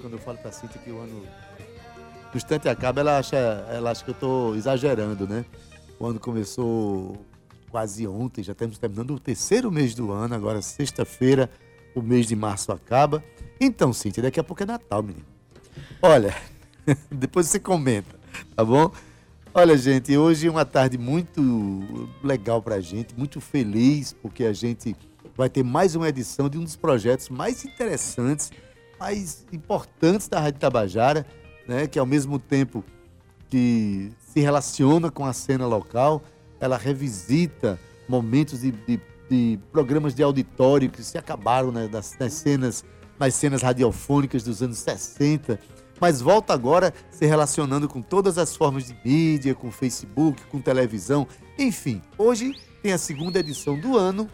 Quando eu falo pra Cintia que o ano do instante acaba, ela acha, ela acha que eu estou exagerando, né? O ano começou quase ontem, já estamos terminando o terceiro mês do ano, agora sexta-feira, o mês de março acaba. Então, Cintia, daqui a pouco é Natal, menino. Olha, depois você comenta, tá bom? Olha, gente, hoje é uma tarde muito legal pra gente, muito feliz, porque a gente vai ter mais uma edição de um dos projetos mais interessantes, mais importantes da Rádio Tabajara, né? Que ao mesmo tempo que se relaciona com a cena local, ela revisita momentos de, de, de programas de auditório que se acabaram né, das, das cenas, nas cenas radiofônicas dos anos 60, mas volta agora se relacionando com todas as formas de mídia, com Facebook, com televisão, enfim. Hoje tem a segunda edição do ano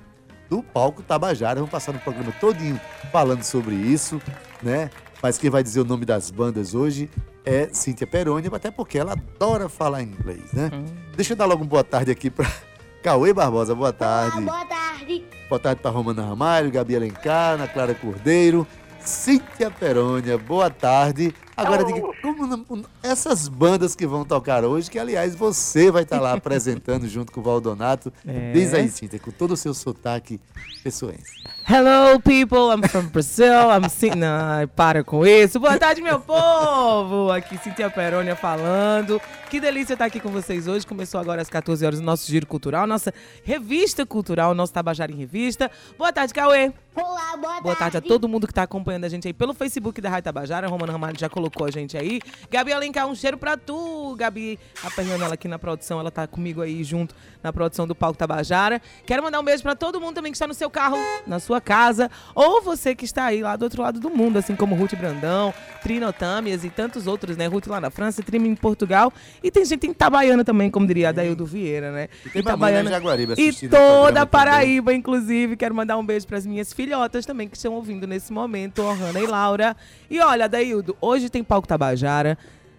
do Palco Tabajara. Vamos passar no programa todinho falando sobre isso, né? Mas quem vai dizer o nome das bandas hoje é Cíntia Peroni, até porque ela adora falar inglês, né? Hum. Deixa eu dar logo uma boa tarde aqui para Cauê Barbosa. Boa tarde. Boa tarde. Boa tarde para Romana Ramalho, Gabi Alencar, Ana Clara Cordeiro, Cíntia Perônia, boa tarde. Agora, diga, como essas bandas que vão tocar hoje, que aliás você vai estar lá apresentando junto com o Valdonato. É. Diz aí, Cíntia, com todo o seu sotaque pessoense. Hello, people. I'm from Brazil. I'm Cin- Não, para com isso. Boa tarde, meu povo. Aqui Cintia Perônia falando. Que delícia estar aqui com vocês hoje. Começou agora às 14 horas o nosso Giro Cultural, nossa revista cultural, nosso Tabajara em Revista. Boa tarde, Cauê. Olá, boa, Boa tarde a todo mundo que está acompanhando a gente aí pelo Facebook da Rádio Tabajara. A Romana Ramalho já colocou a gente aí. Gabi Alencar, um cheiro pra tu. Gabi, aperreando ela aqui na produção, ela tá comigo aí junto na produção do Palco Tabajara. Quero mandar um beijo pra todo mundo também que está no seu carro, na sua casa, ou você que está aí lá do outro lado do mundo, assim como Ruth Brandão, Trino Tâmias e tantos outros, né? Ruth lá na França, Trino em Portugal. E tem gente em Itabaiana também, como diria Adaildo Vieira, né? E tem mamãe na Jaguaribe E toda a Paraíba, inclusive. Quero mandar um beijo para as minhas filhotas também que estão ouvindo nesse momento, Ohana e Laura. E olha, Daildo, hoje tem Palco Tabajara.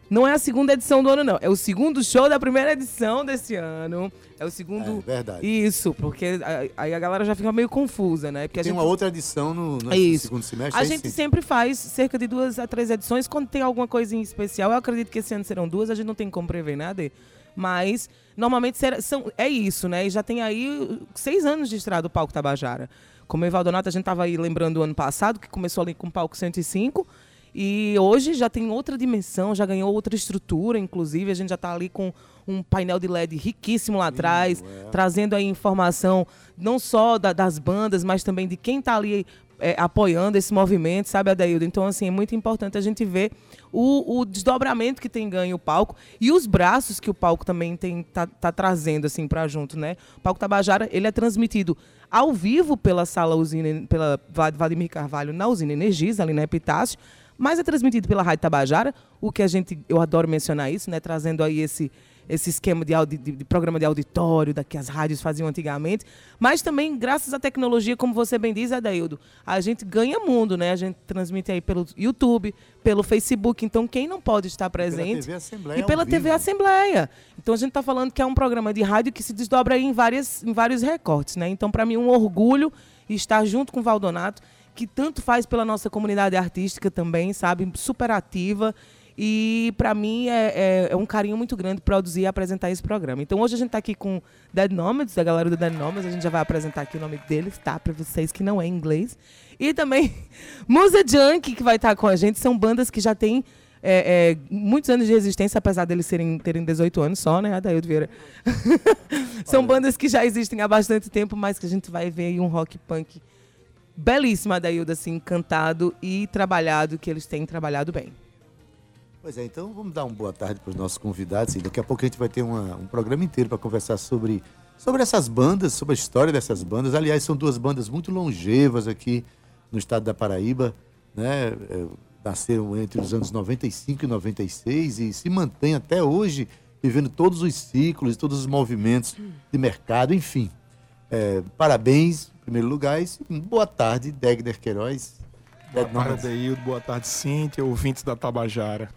Não é a segunda edição do ano, não. É o segundo show da primeira edição desse ano. É o segundo. É verdade. Isso, porque aí a galera já fica meio confusa, né? Porque Tem gente uma outra edição no, no é isso. segundo semestre. A é gente isso? sempre faz cerca de duas a três edições. Quando tem alguma coisa em especial, eu acredito que esse ano serão duas, a gente não tem como prever nada. Mas, normalmente, são, é isso, né? E já tem aí seis anos de estrada o Palco Tabajara. Como o Evaldonato, a gente estava aí lembrando do ano passado, que começou ali com o Palco 105. E hoje já tem outra dimensão, já ganhou outra estrutura, inclusive. A gente já está ali com um painel de LED riquíssimo lá atrás, trazendo aí informação não só da- das bandas, mas também de quem está ali é, apoiando esse movimento, sabe, Adaildo? Então, assim, é muito importante a gente ver o, o desdobramento que tem ganho o palco e os braços que o palco também tem tá, tá trazendo, assim, para junto, né? O Palco Tabajara, ele é transmitido ao vivo pela sala usina, pela Vladimir Carvalho na usina Energisa, ali na Epitácio, mas é transmitido pela Rádio Tabajara, o que a gente, eu adoro mencionar isso, né? Trazendo aí esse, esse esquema de, audi- de- de programa de auditório, da que as rádios faziam antigamente, mas também, graças à tecnologia, como você bem diz, Adaildo, a gente ganha mundo, né? A gente transmite aí pelo YouTube, pelo Facebook, então quem não pode estar presente... TV Assembleia E pela TV vivo. Assembleia. Então a gente está falando que é um programa de rádio que se desdobra aí em, várias, em vários recortes, né? Então, para mim, um orgulho estar junto com o Valdonato, que tanto faz pela nossa comunidade artística também, sabe? Super ativa. E para mim é, é- é um carinho muito grande produzir e apresentar esse programa. Então hoje a gente está aqui com Dead Nomads, a galera do Dead Nomads, a gente já vai apresentar aqui o nome deles, tá? Para vocês que não é inglês. E também Musa Junk, que vai estar com a gente, são bandas que já têm é, é, muitos anos de existência, apesar deles serem, terem 18 anos só, né, Adaildo Vieira? São bandas que já existem há bastante tempo, mas que a gente vai ver aí um rock punk belíssimo, Adaildo, assim, cantado e trabalhado, que eles têm trabalhado bem. Pois é, então vamos dar uma boa tarde para os nossos convidados. E daqui a pouco a gente vai ter uma- um programa inteiro para conversar sobre, sobre essas bandas, sobre a história dessas bandas. Aliás, são duas bandas muito longevas aqui no estado da Paraíba. Né? É, nasceram entre os anos 95 e 96 e se mantêm até hoje vivendo todos os ciclos, todos os movimentos de mercado, enfim. É, parabéns, em primeiro lugar, e boa tarde, Degner Queiroz. Boa tarde, Adeildo. Boa tarde, Cíntia, ouvintes da Tabajara.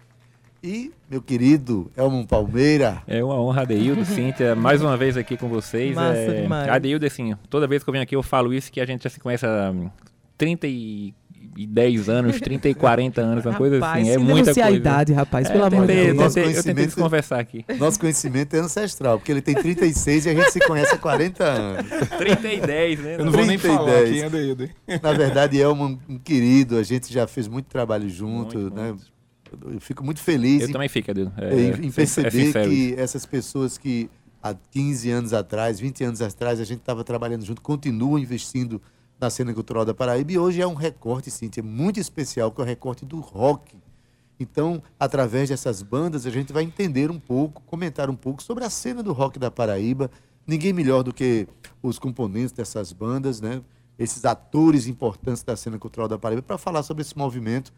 E meu querido Elmon Palmeira. É uma honra, Adeildo, Cíntia, mais uma vez aqui com vocês. Massa é... demais. Adeildo, assim, toda vez que eu venho aqui eu falo isso, que a gente já se conhece há hum, 30 e e 10 anos, 30 e 40 anos, uma coisa Rapaz, assim, é muita coisa. a idade, rapaz, É, pelo amor de Deus. Nosso tentei- Eu tentei conhecimento- desconversar aqui. Nosso conhecimento é ancestral, porque ele tem 36 e a gente se conhece há 40 anos. 30 e 10, né? Eu não vou nem 30 e falar 10. aqui, Adeildo. Na verdade, é um, um querido, a gente já fez muito trabalho junto, Muito, né? muito. Eu fico muito feliz Eu em, também fico. É, em- em é perceber sincero que essas pessoas que há 15 anos atrás, 20 anos atrás, a gente estava trabalhando junto, continuam investindo na cena cultural da Paraíba e hoje é um recorte, Cíntia, muito especial, que é o recorte do rock. Então, através dessas bandas, a gente vai entender um pouco, comentar um pouco sobre a cena do rock da Paraíba. Ninguém melhor do que os componentes dessas bandas, né? Esses atores importantes da cena cultural da Paraíba, para falar sobre esse movimento.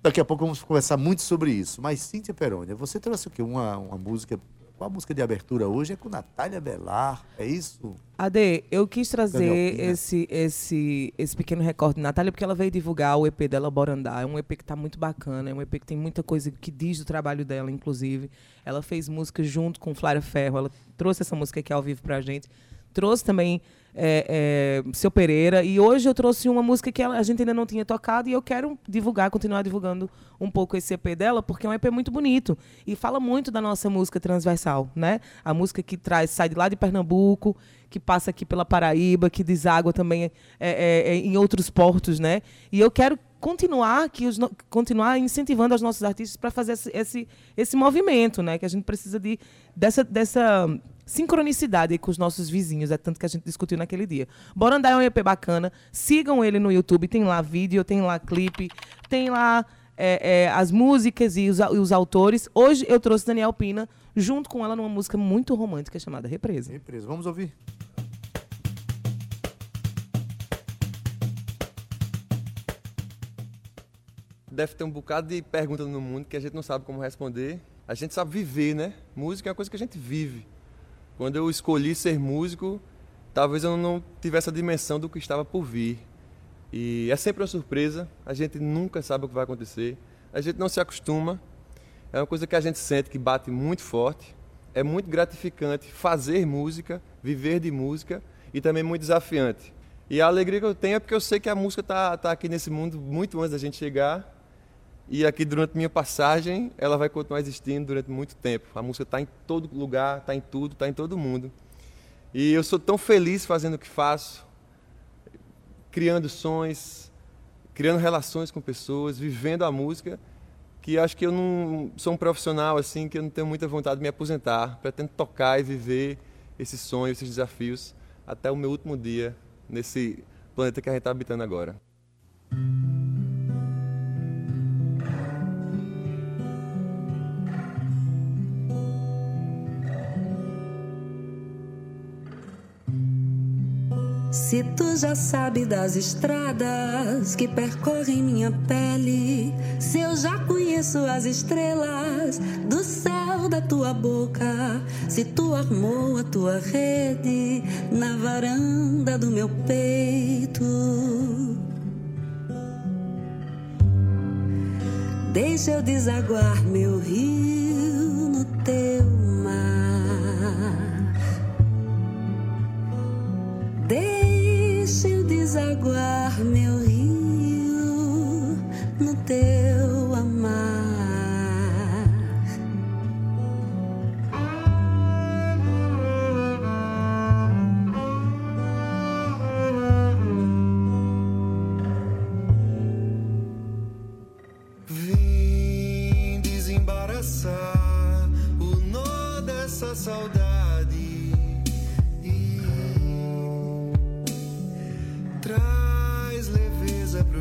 Daqui a pouco vamos conversar muito sobre isso. Mas, Cíntia Perônia, você trouxe o quê? Uma, uma música. Qual a música de abertura hoje? É com Natália Belar, é isso? Ade, eu quis trazer esse, esse, esse pequeno recorte de Natália, porque ela veio divulgar o EP dela, Bora Andar. É um EP que tá muito bacana, é um EP que tem muita coisa que diz do trabalho dela, inclusive. Ela fez música junto com Flávia Ferro, ela trouxe essa música aqui ao vivo pra gente. Trouxe também é, é, Seu Pereira, e hoje eu trouxe uma música que a gente ainda não tinha tocado, e eu quero divulgar, continuar divulgando um pouco esse EP dela, porque é um EP muito bonito, e fala muito da nossa música transversal, né? A música que traz, sai de lá de Pernambuco, que passa aqui pela Paraíba, que deságua também é, é, é, em outros portos, né? E eu quero continuar que os continuar incentivando os nossos artistas para fazer esse, esse esse movimento, né? Que a gente precisa de dessa dessa sincronicidade com os nossos vizinhos, é tanto que a gente discutiu naquele dia. Bora andar é um EP bacana, sigam ele no YouTube, tem lá vídeo, tem lá clipe, tem lá é, é, as músicas e os, e os autores. Hoje eu trouxe Daniel Pina junto com ela numa música muito romântica chamada Represa. Represa. Vamos ouvir. Deve ter um bocado de perguntas no mundo que a gente não sabe como responder. A gente sabe viver, né? Música é uma coisa que a gente vive. Quando eu escolhi ser músico, talvez eu não tivesse a dimensão do que estava por vir. E é sempre uma surpresa, a gente nunca sabe o que vai acontecer, a gente não se acostuma. É uma coisa que a gente sente que bate muito forte. É muito gratificante fazer música, viver de música e também muito desafiante. E a alegria que eu tenho é porque eu sei que a música está tá aqui nesse mundo muito antes da gente chegar. E aqui durante minha passagem, ela vai continuar existindo durante muito tempo. A música está em todo lugar, está em tudo, está em todo mundo. E eu sou tão feliz fazendo o que faço, criando sons, criando relações com pessoas, vivendo a música, que acho que eu não sou um profissional assim, que eu não tenho muita vontade de me aposentar. Pretendo tocar e viver esses sonhos, esses desafios até o meu último dia nesse planeta que a gente está habitando agora. Se tu já sabe das estradas que percorrem minha pele, se eu já conheço as estrelas do céu da tua boca, se tu armou a tua rede na varanda do meu peito. Deixa eu desaguar meu rio no teu eu desaguar meu rio no teu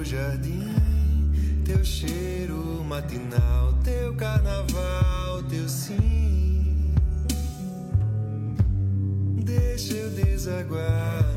jardim. Teu cheiro matinal, teu carnaval, teu sim. Deixa eu desaguar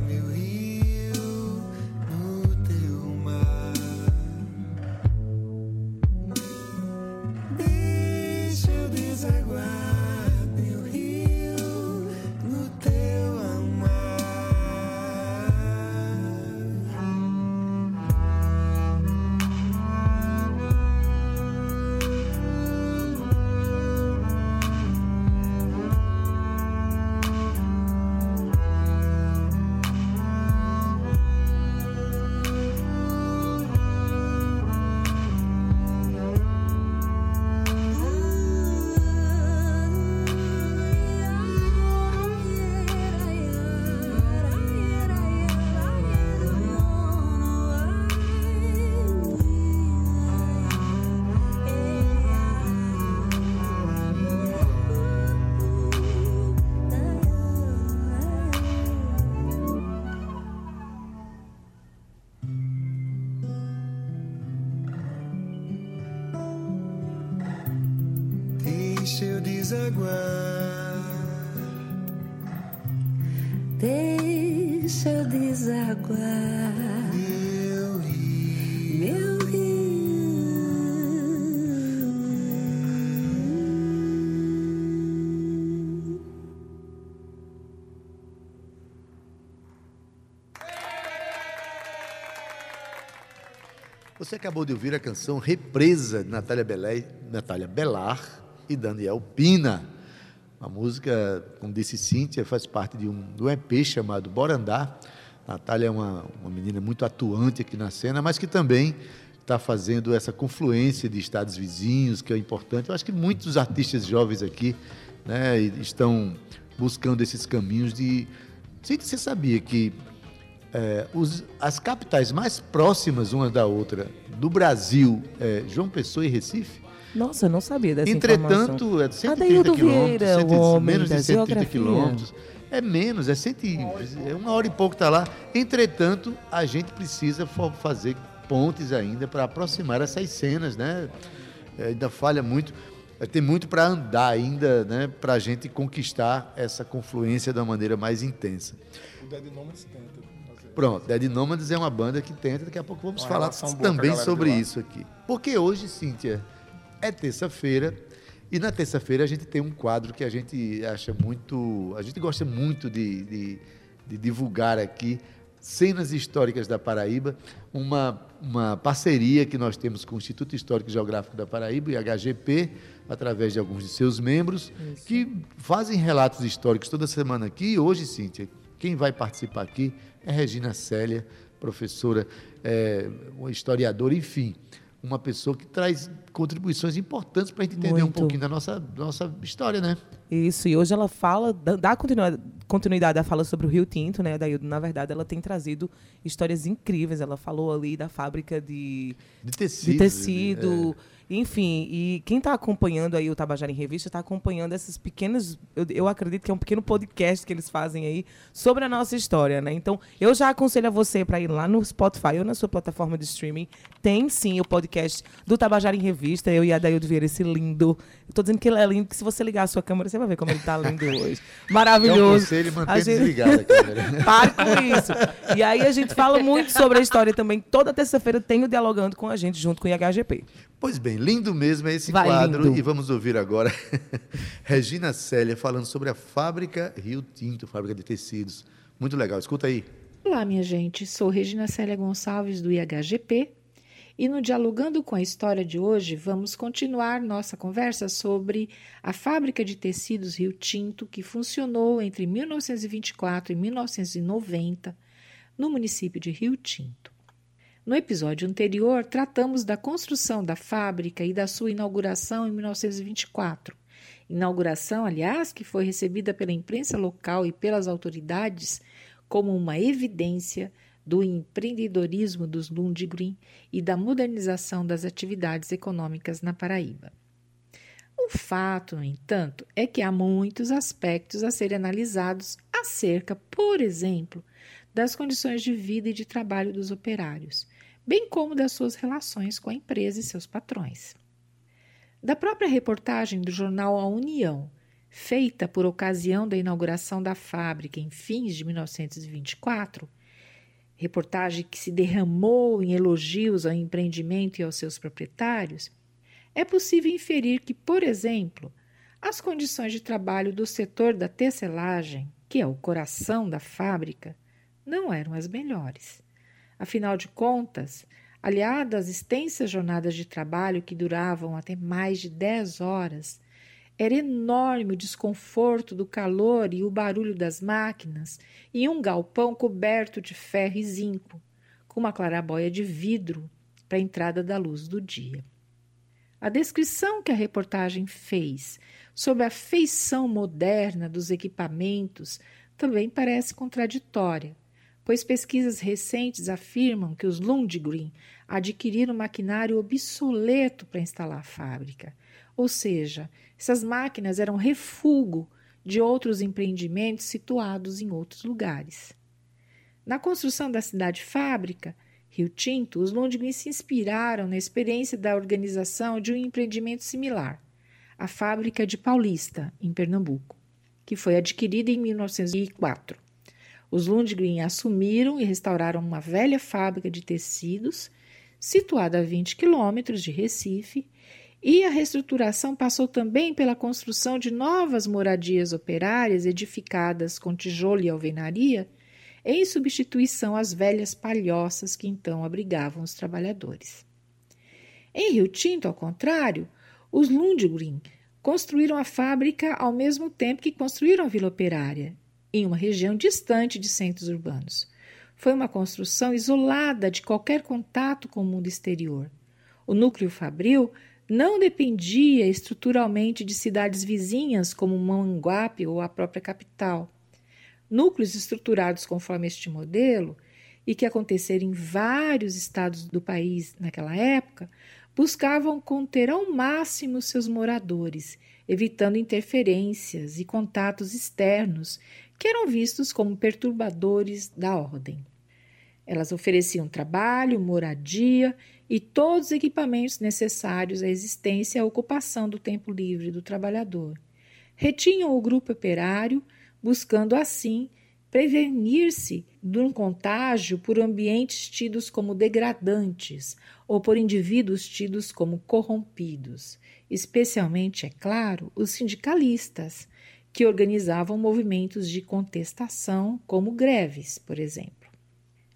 Você acabou de ouvir a canção Represa de Natália, Belé, Natália Belar e Daniel Pina. Uma música, como disse Cíntia, faz parte de um, de um EP chamado Bora Andar. Natália é uma, uma menina muito atuante aqui na cena, mas que também está fazendo essa confluência de estados vizinhos, que é importante. Eu acho que muitos artistas jovens aqui né, estão buscando esses caminhos de. Você sabia que é, os- as capitais mais próximas uma da outra do Brasil é João Pessoa e Recife? Nossa, eu não sabia dessa informação. Entretanto, é 130 Adaildo quilômetros, Vieira, 100 o homem menos da de 130 geografia. quilômetros. É menos, é, cento, e- é uma hora e pouco está lá. Entretanto, a gente precisa fazer pontes ainda para aproximar essas cenas, né? É, ainda falha muito. é, Tem muito para andar ainda, né? Para a gente conquistar essa confluência de uma maneira mais intensa. O Dead Nomads tenta. Pronto, Dead Nomads é uma banda que tenta, daqui a pouco vamos Uma falar também sobre isso aqui. Porque hoje, Cíntia, é terça-feira e na terça-feira a gente tem um quadro que a gente acha muito. A gente gosta muito de, de- de divulgar aqui. Cenas Históricas da Paraíba, uma, uma parceria que nós temos com o Instituto Histórico e Geográfico da Paraíba e a HGP, através de alguns de seus membros, que fazem relatos históricos toda semana aqui. E hoje, Cíntia, quem vai participar aqui é Regina Célia, professora, é, uma historiadora, enfim, uma pessoa que traz contribuições importantes para a gente entender um Muito. pouquinho da nossa, nossa história, né? Isso, e hoje ela fala, dá continuidade à fala sobre o Rio Tinto, né? Daí, na verdade, ela tem trazido histórias incríveis. Ela falou ali da fábrica de, De tecido. de tecido, enfim. E quem está acompanhando aí o Tabajara em Revista está acompanhando essas pequenas. Eu, eu acredito que é um pequeno podcast que eles fazem aí sobre a nossa história, né? Então, eu já aconselho a você para ir lá no Spotify ou na sua plataforma de streaming. Tem sim o podcast do Tabajara em Revista. Eu e a Daildo Vieira, esse lindo. Eu tô dizendo que ele é lindo, que se você ligar a sua câmera, você vai ver como ele tá lindo hoje. É um Maravilhoso. conselho manter gente- desligada a câmera. Pare com isso. E aí a gente fala muito sobre a história também. Toda terça-feira tem o Dialogando com a gente, junto com o IHGP. Pois bem, lindo mesmo é esse Vai, quadro. lindo. E vamos ouvir agora Regina Célia falando sobre a fábrica Rio Tinto, fábrica de tecidos. Muito legal, escuta aí. Olá, minha gente. Sou Regina Célia Gonçalves do IHGP e no Dialogando com a História de hoje vamos continuar nossa conversa sobre a fábrica de tecidos Rio Tinto que funcionou entre 1924 e 1990 no município de Rio Tinto. No episódio anterior, tratamos da construção da fábrica e da sua inauguração em 1924. Inauguração, aliás, que foi recebida pela imprensa local e pelas autoridades como uma evidência do empreendedorismo dos Lundgren e da modernização das atividades econômicas na Paraíba. O fato, no entanto, é que há muitos aspectos a serem analisados acerca, por exemplo, das condições de vida e de trabalho dos operários, bem como das suas relações com a empresa e seus patrões. Da própria reportagem do jornal A União, feita por ocasião da inauguração da fábrica em fins de 1924, reportagem que se derramou em elogios ao empreendimento e aos seus proprietários, é possível inferir que, por exemplo, as condições de trabalho do setor da tecelagem, que é o coração da fábrica, não eram as melhores. Afinal de contas, aliado às extensas jornadas de trabalho que duravam até mais de 10 horas, era enorme o desconforto do calor e o barulho das máquinas em um galpão coberto de ferro e zinco, com uma clarabóia de vidro para a entrada da luz do dia. A descrição que a reportagem fez sobre a feição moderna dos equipamentos também parece contraditória, pois pesquisas recentes afirmam que os Lundgren adquiriram maquinário obsoleto para instalar a fábrica, ou seja, essas máquinas eram refúgio de outros empreendimentos situados em outros lugares. Na construção da cidade-fábrica, Rio Tinto, os Lundgren se inspiraram na experiência da organização de um empreendimento similar, a fábrica de Paulista, em Pernambuco, que foi adquirida em 1904. Os Lundgren assumiram e restauraram uma velha fábrica de tecidos, situada a 20 quilômetros de Recife, e a reestruturação passou também pela construção de novas moradias operárias edificadas com tijolo e alvenaria, em substituição às velhas palhoças que então abrigavam os trabalhadores. Em Rio Tinto, ao contrário, os Lundgren construíram a fábrica ao mesmo tempo que construíram a Vila Operária, em uma região distante de centros urbanos. Foi uma construção isolada de qualquer contato com o mundo exterior. O núcleo fabril não dependia estruturalmente de cidades vizinhas como Manguape ou a própria capital. Núcleos estruturados conforme este modelo e que aconteceram em vários estados do país naquela época buscavam conter ao máximo seus moradores, evitando interferências e contatos externos que eram vistos como perturbadores da ordem. Elas ofereciam trabalho, moradia e todos os equipamentos necessários à existência e à ocupação do tempo livre do trabalhador. Retinham o grupo operário, buscando assim prevenir-se de um contágio por ambientes tidos como degradantes ou por indivíduos tidos como corrompidos, especialmente, é claro, os sindicalistas, que organizavam movimentos de contestação, como greves, por exemplo.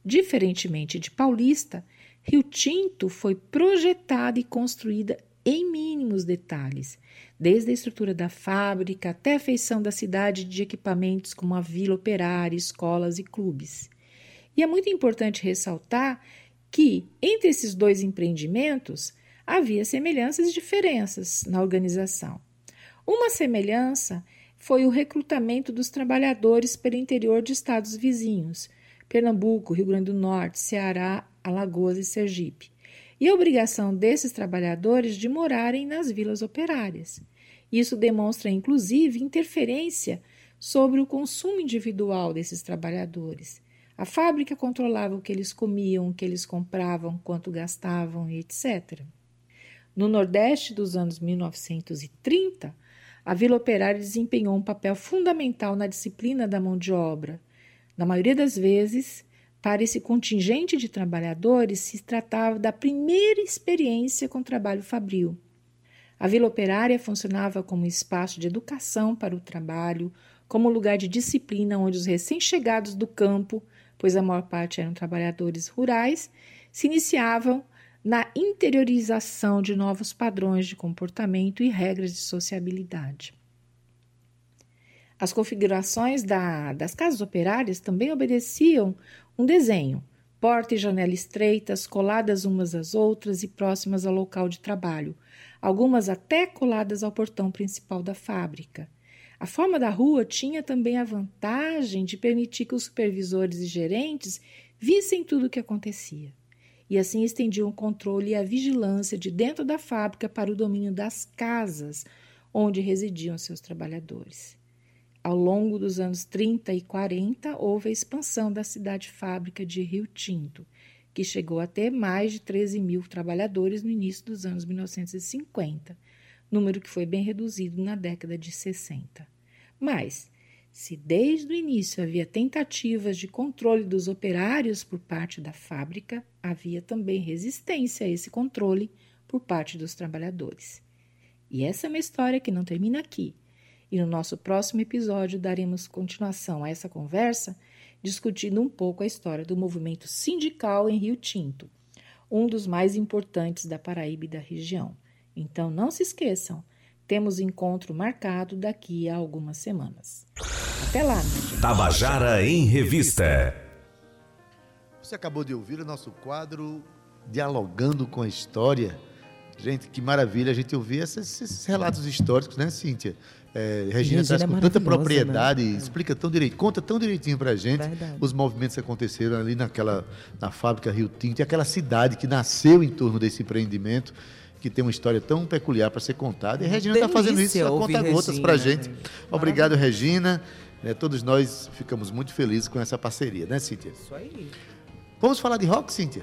Diferentemente de Paulista, Rio Tinto foi projetada e construída em mínimos detalhes, desde a estrutura da fábrica até a feição da cidade de equipamentos como a vila operária, escolas e clubes. E é muito importante ressaltar que, entre esses dois empreendimentos, havia semelhanças e diferenças na organização. Uma semelhança foi o recrutamento dos trabalhadores pelo interior de estados vizinhos, Pernambuco, Rio Grande do Norte, Ceará, Alagoas e Sergipe, e a obrigação desses trabalhadores de morarem nas vilas operárias. Isso demonstra, inclusive, interferência sobre o consumo individual desses trabalhadores. A fábrica controlava o que eles comiam, o que eles compravam, quanto gastavam etc. No Nordeste dos anos 1930, a Vila Operária desempenhou um papel fundamental na disciplina da mão de obra. Na maioria das vezes, para esse contingente de trabalhadores, se tratava da primeira experiência com trabalho fabril. A Vila Operária funcionava como espaço de educação para o trabalho, como lugar de disciplina onde os recém-chegados do campo, pois a maior parte eram trabalhadores rurais, se iniciavam na interiorização de novos padrões de comportamento e regras de sociabilidade. As configurações da, das casas operárias também obedeciam um desenho: porta e janela estreitas, coladas umas às outras e próximas ao local de trabalho, algumas até coladas ao portão principal da fábrica. A forma da rua tinha também a vantagem de permitir que os supervisores e gerentes vissem tudo o que acontecia e assim estendiam o controle e a vigilância de dentro da fábrica para o domínio das casas onde residiam seus trabalhadores. Ao longo dos anos 30 e 40, houve a expansão da cidade-fábrica de Rio Tinto, que chegou a ter mais de 13 mil trabalhadores no início dos anos 1950, número que foi bem reduzido na década de 60. Mas, se desde o início havia tentativas de controle dos operários por parte da fábrica, havia também resistência a esse controle por parte dos trabalhadores. E essa é uma história que não termina aqui. E no nosso próximo episódio daremos continuação a essa conversa, discutindo um pouco a história do movimento sindical em Rio Tinto, um dos mais importantes da Paraíba e da região. Então não se esqueçam, temos encontro marcado daqui a algumas semanas. Até lá, minha Tabajara em Revista. Você acabou de ouvir o nosso quadro Dialogando com a História. Gente, que maravilha a gente ouvir esses, esses relatos históricos, né, Cíntia? É, Regina traz é com tanta maravilhosa, propriedade, né? explica tão direito, conta tão direitinho pra gente Verdade. os movimentos que aconteceram ali naquela na fábrica Rio Tinto e aquela cidade que nasceu em torno desse empreendimento que tem uma história tão peculiar para ser contada. E a Regina está fazendo isso a ouvir conta gotas para Regina, gente. Obrigado, Regina. É, todos nós ficamos muito felizes com essa parceria, né, Cíntia? Isso aí. Vamos falar de rock, Cíntia?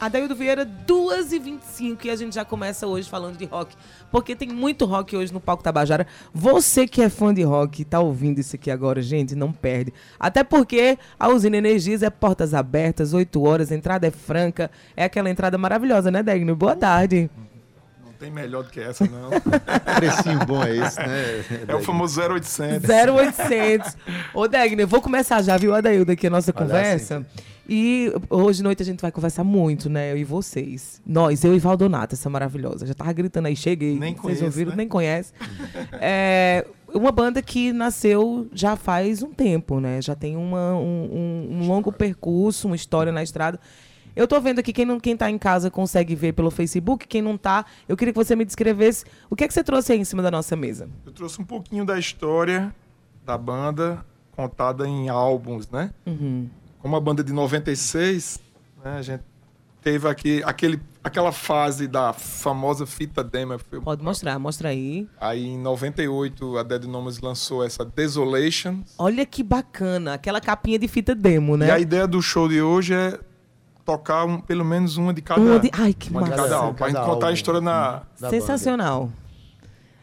Adaildo Vieira, 2h25 e a gente já começa hoje falando de rock. Porque tem muito rock hoje no Palco Tabajara. Você que é fã de rock, tá ouvindo isso aqui agora, gente, não perde. Até porque a Usina Energias é portas abertas, 8 horas, a entrada é franca. É aquela entrada maravilhosa, né, Degno? Boa tarde. Não tem melhor do que essa, não. Precinho bom é esse, né? É o famoso 0800. 0800. Ô, Degner, vou começar já, viu, Adaildo, aqui a nossa Olha conversa. E hoje à noite a gente vai conversar muito, né? Eu e vocês. Nós, eu e Valdonata, essa maravilhosa. Já tava gritando aí, cheguei. Nem Vocês conheço, ouviram? né? Nem conhece. é uma banda que nasceu já faz um tempo, né? Já tem uma, um, um- um longo percurso, uma história na estrada. Eu tô vendo aqui, quem, não, quem tá em casa consegue ver pelo Facebook, quem não tá, eu queria que você me descrevesse o que é que você trouxe aí em cima da nossa mesa. Eu trouxe um pouquinho da história da banda contada em álbuns, né? Uhum. Como a banda de 96, né, a gente teve aqui aquele, aquela fase da famosa fita demo. Pode mostrar, mostra aí. Aí em 98 a Dead Nomads lançou essa Desolation. Olha que bacana, aquela capinha de fita demo, né? E a ideia do show de hoje é tocar um- pelo menos uma de cada, Uma de- Ai, que uma de massa. cada álbum. Pra gente Cada contar a história na, Da Sensacional.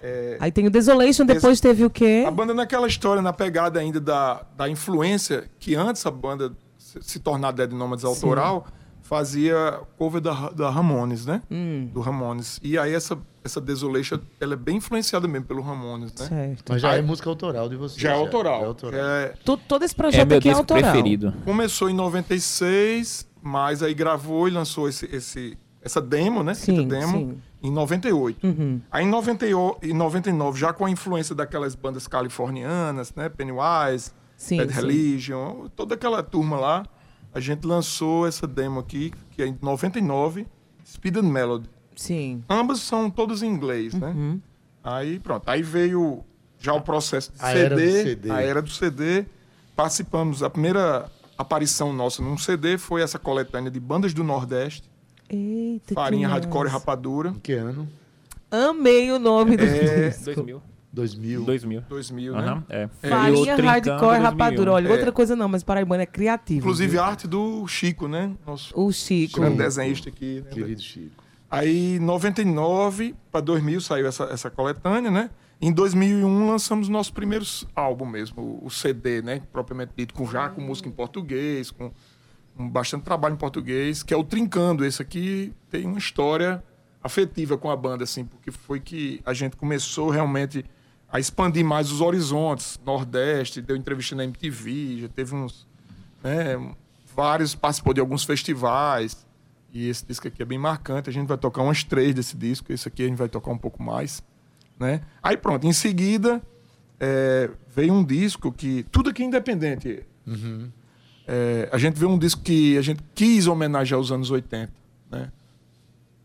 É, Aí tem o Desolation, depois teve o quê? A banda naquela história, na pegada ainda da, da influência, que antes a banda se, se tornar Dead Nomads autoral, fazia cover da, da Ramones, né? Hum, Do Ramones. E aí essa, essa Desolation, ela é bem influenciada mesmo pelo Ramones, né? certo. Mas já Aí- é música autoral de vocês. Já é autoral. Já é autoral. É, Tu- todo esse É projeto meu aqui é disco autoral. preferido. começou em 96, mas aí gravou e lançou esse, esse, essa demo, né? Sim, demo, sim. em 98. Uhum. Aí em 98 e 99, já com a influência daquelas bandas californianas, né? Pennywise, Sim, Bad sim. Religion, toda aquela turma lá, a gente lançou essa demo aqui, que é em 99, Speed and Melody. Sim. Ambas são todas em inglês, né? Uhum. Aí pronto, aí veio já o processo de A CD, era do CD. a era do CD. Participamos, a primeira aparição nossa num CD foi essa coletânea de bandas do Nordeste, Eita, Farinha, Hardcore e. Rapadura, Em que ano? Amei o nome do É, disco. 2000. 2000. 2000. 2000, Aham, né? é. E Farinha, Hardcore, 2001. Rapadura. Olha, É. outra coisa não, mas Paraibano é criativo. Inclusive viu? a arte do Chico, né? Nosso O Chico. grande desenhista aqui. né? Querido Chico. Aí, 99 para 2000 saiu essa, essa coletânea, né? Em 2001 lançamos nosso primeiro álbum mesmo, o, CD, né? Propriamente dito, com já com música em português, com bastante trabalho em português, que é o Trincando. Esse aqui tem uma história afetiva com a banda, assim, porque foi que a gente começou realmente a expandir mais os horizontes, Nordeste, deu entrevista na MTV, já teve uns, né, vários, participou de alguns festivais, e esse disco aqui é bem marcante, a gente vai tocar umas três desse disco, esse aqui a gente vai tocar um pouco mais, né? Aí pronto, em seguida é, veio um disco que, tudo aqui é independente, É, a gente vê um disco que a gente quis homenagear os anos 80, né?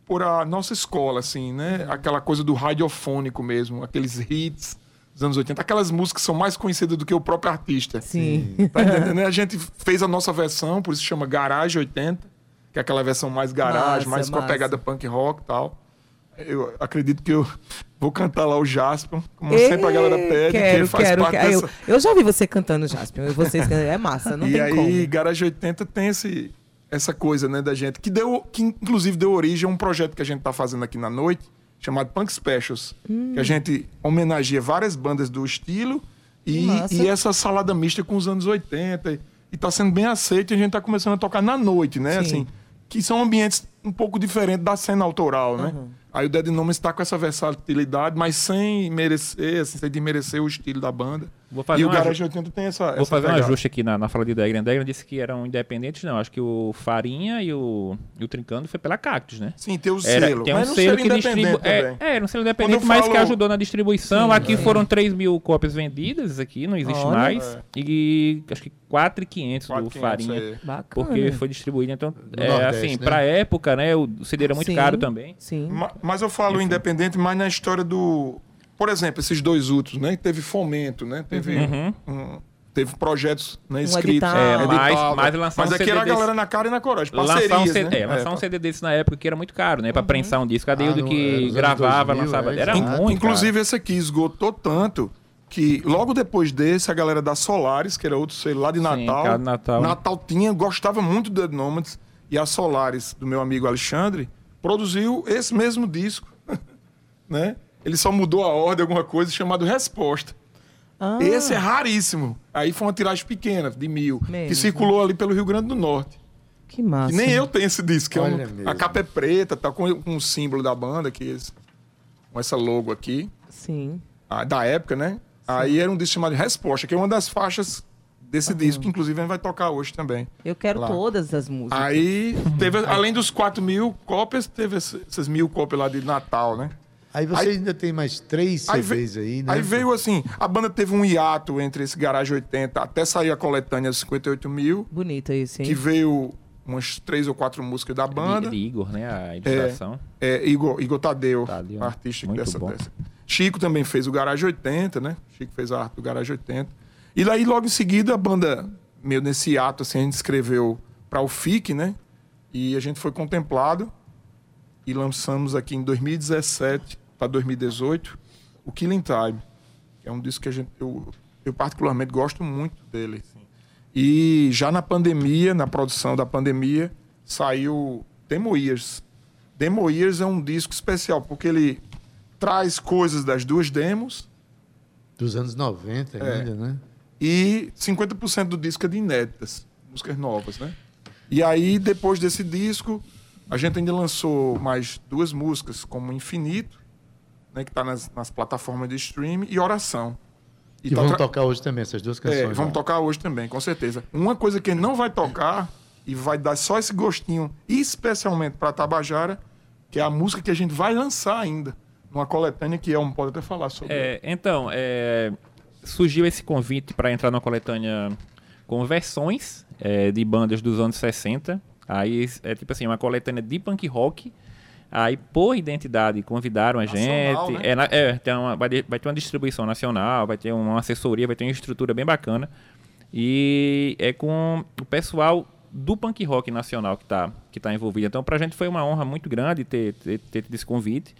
Por a nossa escola, assim, né? Aquela coisa do radiofônico mesmo, aqueles hits dos anos 80, aquelas músicas que são mais conhecidas do que o próprio artista. Sim. Tá né? A gente fez a nossa versão, por isso chama Garage 80, que é aquela versão mais garagem, Massa, mais com a pegada punk rock e tal. Eu acredito que eu vou cantar lá o Jasper, como sempre a galera pede, quero, que faz quero, parte quero. dessa... Eu, eu já vi você cantando, Jasper. e Vocês é massa, não e tem aí, como. Garage 80 tem esse, essa coisa, né, da gente, que deu, que inclusive deu origem a um projeto que a gente tá fazendo aqui na noite, chamado Punk Specials, Hum. que a gente homenageia várias bandas do estilo e, e essa salada mista com os anos 80. E tá sendo bem aceito e a gente tá começando a tocar na noite, né, Sim. assim, que são ambientes um pouco diferentes da cena autoral, né? Aí o Dead Nomes está com essa versatilidade, mas sem merecer, assim, sem desmerecer o estilo da banda. Vou fazer e o um Garage aju- 80 tem essa. Vou essa fazer um pegada. ajuste aqui na, na fala de Degran. Degran disse que eram independentes, não. Acho que o Farinha e o, e o Trincando foi pela Cactus, né? Sim, tem o Era, selo. tem um selo selo que distribui. independente É, é, era um selo independente, mas que falo- ajudou na distribuição. aqui foram 3 mil cópias vendidas, aqui não existe Olha. mais. E acho que 4,500 do 4,500, Farinha. é. Bacana. Porque foi distribuído. Então, No é, Nordeste, assim, né? pra época, né? O CD era muito Sim, caro também. Sim. Ma- Mas eu falo independente, mas na história do. Por exemplo, esses dois outros, né? Teve fomento, né? Teve, Uhum. um- teve projetos né, Um escritos. É, mas, lançar mas um aqui CD era a desse- galera na cara e na coragem. Lançar um, CD, né? é, lançar um CD desse na época que era muito caro, né? Pra prensar um disco. Cadê Ah, o do é, que gravava, 2000, lançava? é, Era exato. muito Inclusive, esse aqui esgotou tanto que logo depois desse, a galera da Solaris, que era outro selo lá de Sim, Natal, cara de Natal. tinha, gostava muito do Dead Nomads. E a Solaris, do meu amigo Alexandre, produziu esse mesmo disco. né? Ele só mudou a ordem, alguma coisa, chamado Resposta. Ah, Esse é raríssimo. Aí foi uma tiragem pequena, de mil, que Mesmo. circulou ali pelo Rio Grande do Norte. que massa. E nem eu tenho esse disco. que é um- a capa é preta, tá com, com o símbolo da banda, que é esse- com essa logo aqui, Sim. ah, da época, né? Aí era um disco chamado Resposta, que é uma das faixas desse disco, que inclusive a gente vai tocar hoje também. Eu quero Lá. todas as músicas. Aí teve, além dos 4 mil cópias, teve essas mil cópias lá de Natal, né? Aí você Aí- ainda tem mais três Aí CDs veio, aí, né? aí veio assim, a banda teve um hiato entre esse Garage 80 até sair a coletânea 58 mil, Bonito esse, hein? que veio umas três ou quatro músicas da banda. de Igor, né? A ilustração. É, Igor, Igor Tadeu, Tadeu, artista muito dessa, bom. dessa. Chico também fez o Garage 80, né? Chico fez a arte do Garage 80. E daí, logo em seguida, a banda, meio nesse ato, assim, a gente escreveu para o FIC, né? E a gente foi contemplado e lançamos aqui em 2017 para 2018 o Killing Time. Que é um disco que a gente, eu, eu particularmente gosto muito dele. assim. E já na pandemia, na produção da pandemia, saiu Demo Years. Demo Years é um disco especial, porque ele traz coisas das duas demos Dos anos 90 É. ainda, né? E 50% do disco é de inéditas, músicas novas, né? E aí, depois desse disco, a gente ainda lançou mais duas músicas, como Infinito, né, que está nas, nas plataformas de streaming, e Oração. E, tá vamos tra- tocar hoje também essas duas É, canções. vamos lá. tocar hoje também, com certeza. Uma coisa que não vai tocar e vai dar só esse gostinho, especialmente para Tabajara, que é a música que a gente vai lançar ainda, numa coletânea que é um pode até falar sobre. É, então, é, surgiu esse convite para entrar na coletânea com versões é, de bandas dos anos 60. Aí é tipo assim, uma coletânea de punk rock. Aí, por identidade, convidaram a Nacional, gente. né? É, na- é, tem uma- vai, vai ter uma distribuição nacional, vai ter uma assessoria, vai ter uma estrutura bem bacana. E é com o pessoal do punk rock nacional que está que tá envolvido. Então, pra gente foi uma honra muito grande ter, ter, ter tido esse convite.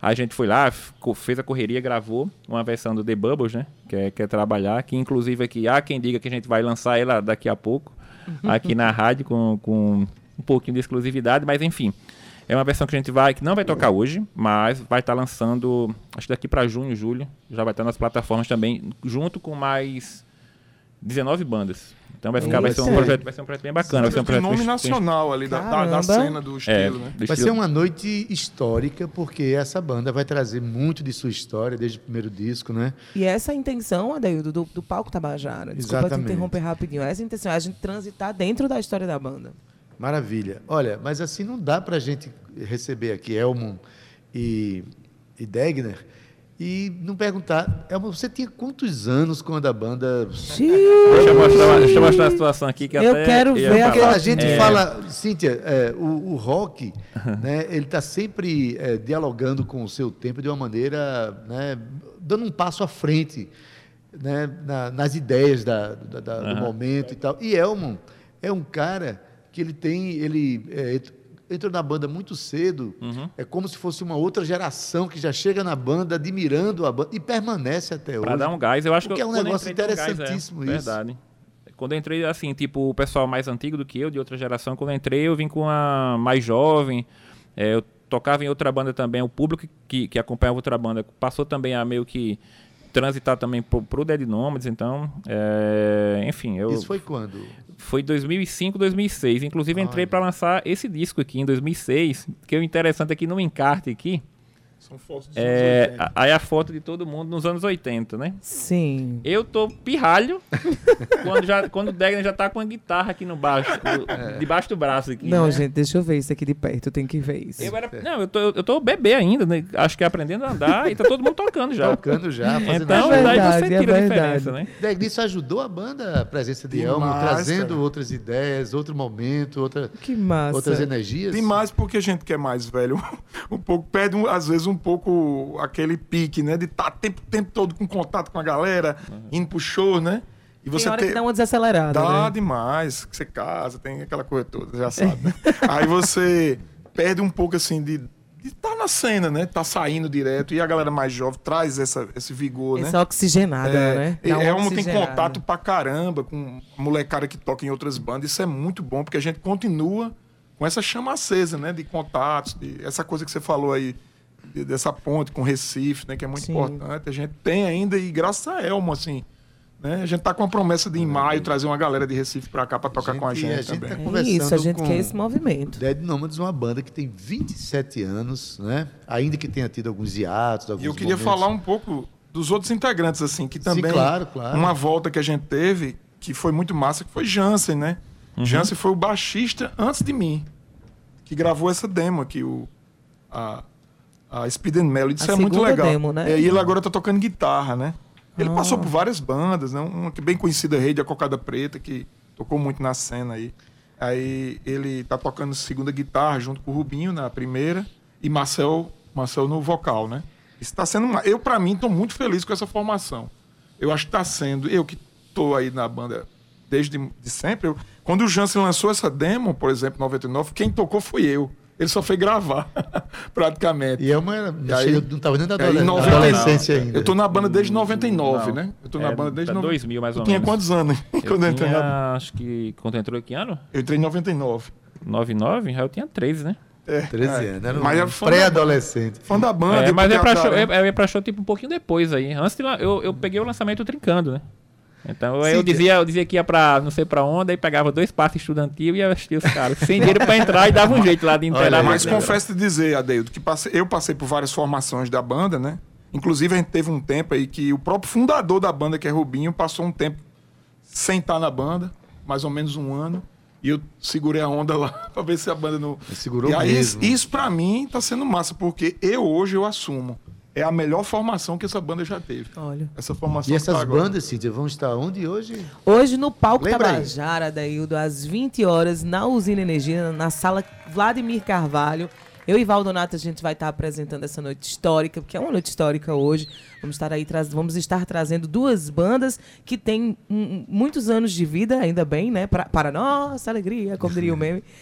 A gente foi lá, fez a correria, gravou uma versão do The Bubbles, né? Que é, que é trabalhar, que inclusive aqui há quem diga que a gente vai lançar ela daqui a pouco, aqui na rádio, com, com um pouquinho de exclusividade, mas enfim. É uma versão que a gente vai, que não vai tocar hoje, mas vai estar lançando, acho que daqui para junho, julho, já vai estar nas plataformas também, junto com mais 19 bandas. Então vai ficar, vai ser um projeto, vai ser um projeto bem bacana. Vai ser um Tem projeto nome nacional ali da, da, da cena do É, estilo, né? do Vai estilo- ser uma noite histórica, porque essa banda vai trazer muito de sua história, desde o primeiro disco, né? E essa é a intenção, Adeildo, do, do palco Tabajara. Desculpa te Exatamente. interromper rapidinho. Essa é a intenção, é a gente transitar dentro da história da banda. Maravilha. Olha, mas assim não dá pra gente receber aqui Elmon e, e Degner e não perguntar. Elmon, você tinha quantos anos quando a banda. Deixa eu mostrar, deixa eu mostrar a situação aqui que Eu até quero ia ver a Porque a gente É, fala, Cíntia, é, o, o rock, né, ele está sempre é, dialogando com o seu tempo de uma maneira, né, dando um passo à frente né, na- nas ideias da, da- da- do Aham. momento e tal. E Elmon é um cara que ele tem, ele é, entrou na banda muito cedo, Uhum. é como se fosse uma outra geração que já chega na banda admirando a banda e permanece até Pra hoje. dar um gás, eu acho Porque que é um negócio um gás, interessantíssimo é, isso. Verdade. Quando eu entrei, assim, tipo, o pessoal mais antigo do que eu, de outra geração, quando eu entrei, eu vim com a mais jovem. é, eu tocava em outra banda também. O público que, que acompanhava outra banda passou também a meio que transitar também pro, pro Dead Nomads. Então, é, enfim, eu. Isso foi quando? Foi 2005, 2006. Inclusive, entrei para lançar esse disco aqui em 2006. Que o interessante é que no encarte aqui, São fotos dos é, anos 80. a- aí a foto de todo mundo nos anos 80, né? Sim. Eu tô pirralho quando, já, quando o Degner já tá com a guitarra aqui no baixo, do- debaixo do braço aqui. Não, né? gente, deixa eu ver isso aqui de perto. Tem que ver isso. Eu era, não, eu tô, eu tô bebê ainda, né? Acho que aprendendo a andar e tá todo mundo tocando já. Tocando já, fazendo Então, É daí verdade, você é tira a verdade. diferença, né? Deg, isso ajudou a banda, a presença de Elmo, trazendo outras ideias, outro momento, outra, Que massa. outras energias. Demais porque a gente que é mais velho, um pouco, perde um- às vezes um pouco aquele pique, né? De estar o tempo, tempo todo com contato com a galera, indo pro show, né? E Tem você hora ter- que dá uma desacelerada, Dá né? demais, que você casa, tem aquela coisa toda, já sabe, né? Aí você perde um pouco assim de estar na cena, né? Tá saindo direto e a galera mais jovem traz essa, esse vigor, né? Essa oxigenada, né? É, Dá uma é um tem contato pra caramba com molecada que toca em outras bandas. Isso é muito bom, porque a gente continua com essa chama acesa, né? De contatos, de, essa coisa que você falou aí, dessa ponte com Recife, né? Que é muito Sim. importante. A gente tem ainda, e graças a Elmo, assim. Né? A gente tá com a promessa de em maio trazer uma galera de Recife pra cá pra tocar com a Gente, gente, a gente também. tá É conversando isso, a gente com quer esse movimento. Dead Nomads, uma banda que tem 27 anos, né? Ainda que tenha tido alguns hiatos, alguns E eu queria momentos. falar um pouco dos outros integrantes, assim, que também. claro, claro. Uma volta que a gente teve, que foi muito massa, que foi Jansen, né? Jansen foi o baixista antes de mim, que gravou essa demo aqui, o. A, a Speed and Melody. Isso A é muito legal. demo, né? É, e ele agora tá tocando guitarra, né? Ele Ah. passou por várias bandas, né? Uma que bem conhecida, Rede, a Cocada Preta, que tocou muito na cena aí. Aí ele tá tocando segunda guitarra junto com o Rubinho na primeira e Marcel, Marcel no vocal, né? Isso tá sendo uma... Eu, para mim, tô muito feliz com essa formação. Eu acho que tá sendo... Eu que tô aí na banda desde de sempre... eu- Quando o Jansen lançou essa demo, por exemplo, em 99, quem tocou foi eu. Ele só foi gravar, praticamente. E é uma. E aí- chega- não estava nem na É, em adole- 90 adolescência ainda. Eu tô na banda desde 99, Não. né? Eu tô na É, banda desde tá no- 2000 mais ou tinha menos. quantos anos Eu quando eu entrei na... tinha, acho que quando entrou que ano? Eu entrei em 99. 99? Já eu tinha 13, né? É, 13 é. anos, era Mas um é fã da pré-adolescente. Fã da banda. É, eu mas é pra teatral. show, eu, eu ia pra show tipo um pouquinho depois aí. Antes de lá, eu, eu peguei o lançamento trincando, né? Então eu dizia, eu dizia que ia pra não sei pra onde, aí pegava dois passos estudantil e ia assistir os caras. Sem dinheiro pra entrar e dava um jeito lá de Olha inteirar. Mas confesso te dizer, Adeildo, que passei- eu passei por várias formações da banda, né? Inclusive, a gente teve um tempo aí que o próprio fundador da banda, que é Rubinho, passou um tempo sem estar na banda, mais ou menos um ano. E eu segurei a onda lá pra ver se a banda não. Segurou e aí, mesmo. Isso pra mim tá sendo massa, porque eu hoje eu assumo. É a melhor formação que essa banda já teve. Olha. Essa formação E que tá essas agora. bandas, Cíntia, vão estar onde hoje? Hoje no palco Lembra. Tabajara, Daildo, às 20 horas, na Usina Energia, na sala Vladimir Carvalho. Eu e Valdonato, a gente vai estar apresentando essa noite histórica, porque é uma noite histórica hoje. Vamos estar aí traz- vamos estar trazendo duas bandas que têm muitos anos de vida, ainda bem, né? Pra, para nossa alegria, como diria o meme.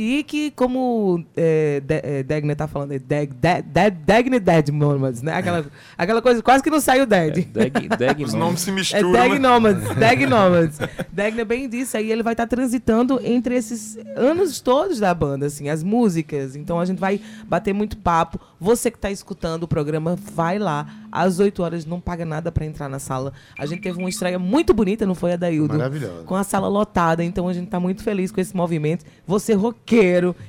E que, como é, De- é, Degner tá falando, é Deg, Deg, Deg, Degner Dead Nomads, né? Aquela, aquela coisa, quase que não saiu Dead. Deg, Deg, Os nomes se É misturam. Dag né? Nomads, Dag Nomads. Dagner bem disse, aí ele vai estar transitando entre esses anos todos da banda, assim, as músicas. Então a gente vai bater muito papo. Você que está escutando o programa, vai lá. Às 8 horas, não paga nada para entrar na sala. A gente teve uma estreia muito bonita, não foi a Daildo? Maravilhosa. Com a sala lotada, então a gente está muito feliz com esse movimento. Você roqueiro,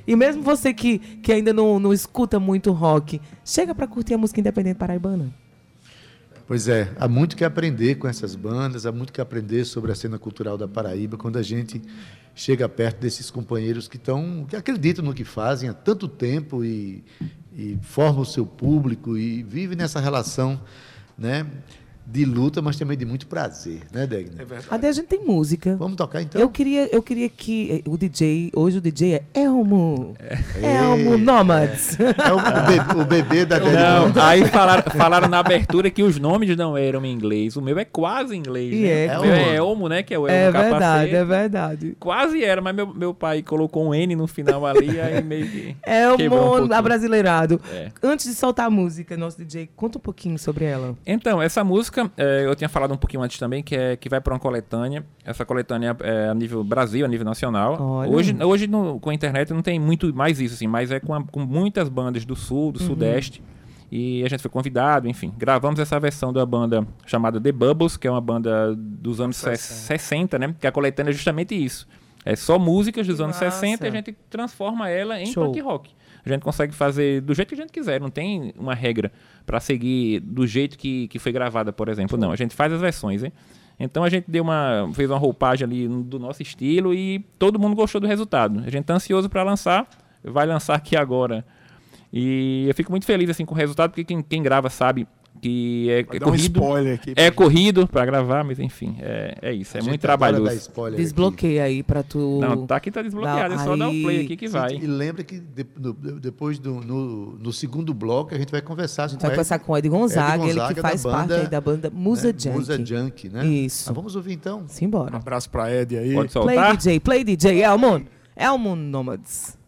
e mesmo você que, que ainda não, não escuta muito rock, chega para curtir a música independente paraibana. Pois é, há muito que aprender com essas bandas, há muito que aprender sobre a cena cultural da Paraíba quando a gente chega perto desses companheiros que estão, que acreditam no que fazem há tanto tempo e, e formam o seu público e vivem nessa relação, né, de luta, mas também de muito prazer, né, Degner? É verdade. Até a gente tem música. Vamos tocar então? Eu queria, eu queria que eh, o DJ, hoje o DJ é Elmo. Elmo Nomads. É o, o bebê, o bebê da Dead Não, aí falaram, falaram na abertura que os nomes não eram em inglês. O meu é quase em inglês. E né? é, o meu é Elmo. Né? Que é o Elmo É capacete. verdade, é verdade. Quase era, mas meu, meu pai colocou um N no final ali, aí meio que. quebrou um Elmo pouquinho. abrasileirado. É. Antes de soltar a música, nosso DJ, conta um pouquinho sobre ela. Então, essa música, é, eu tinha falado um pouquinho antes também, que, é, que vai para uma coletânea. Essa coletânea é a nível Brasil, a nível nacional. Olha. Hoje, hoje no- com a internet não tem muito mais isso, assim, mas é com, a- com muitas bandas do Sul, do Sudeste. E a gente foi convidado, enfim. Gravamos essa versão da banda chamada The Bubbles, que é uma banda dos anos 60, né? Que a coletânea é justamente isso. É só músicas dos Que anos massa. 60 e a gente transforma ela em Show. punk rock. A gente consegue fazer do jeito que a gente quiser, não tem uma regra para seguir do jeito que, que foi gravada, por exemplo. Não, a gente faz as versões, hein? Então a gente deu uma, fez uma roupagem ali do nosso estilo e todo mundo gostou do resultado. A gente tá ansioso para lançar, vai lançar aqui agora. E eu fico muito feliz assim com o resultado, porque quem, quem grava sabe que é, é um corrido. spoiler aqui. É corrido para gravar, mas enfim, é, é isso, é muito trabalhoso. spoiler aqui. Desbloqueia aí pra tu. Não, tá aqui tá desbloqueado, é só dar um play Aí- aqui que vai. E lembra que de- no- depois do no, no segundo bloco a gente vai conversar A gente vai conversar com o Ed Ed Gonzaga, ele que da faz banda, parte aí da banda Musa né? Junk. Musa Junk, né? Isso. Ah, vamos ouvir então. Um Simbora. abraço pra Ed aí. Pode Play soltar? DJ, play DJ, Elmo. Elmo Nomads.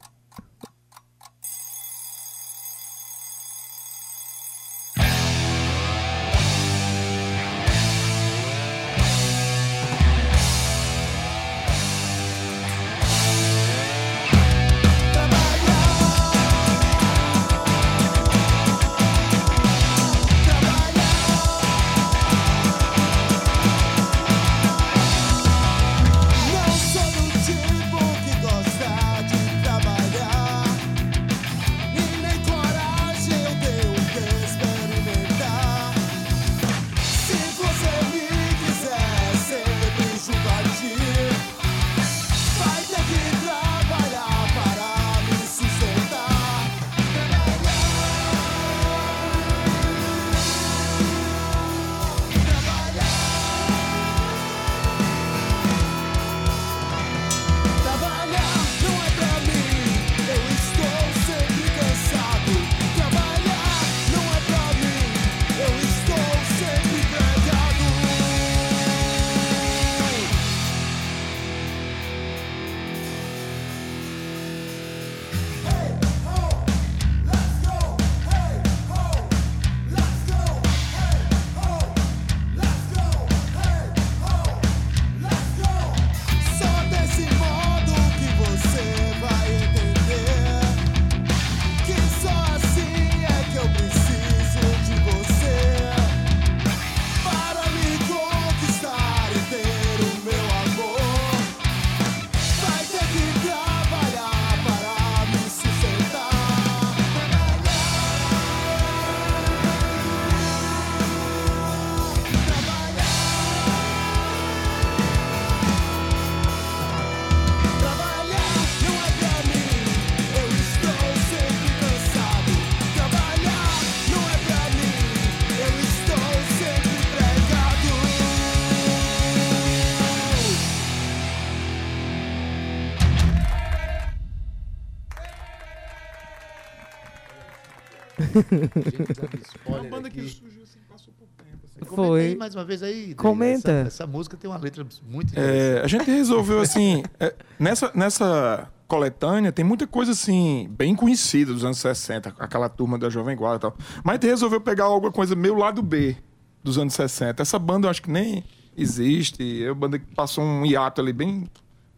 Gente dando Uma banda que aqui. surgiu assim, passou por tempo. assim. Comenta Foi. aí mais uma vez aí. Comenta. Essa, essa música tem uma letra muito É, interessante. a gente resolveu assim, é, nessa, nessa coletânea tem muita coisa assim, bem conhecida dos anos 60, aquela turma da Jovem Guarda e tal. Mas a gente resolveu pegar alguma coisa meio lado B dos anos 60. Essa banda eu acho que nem existe, é uma banda que passou um hiato ali bem.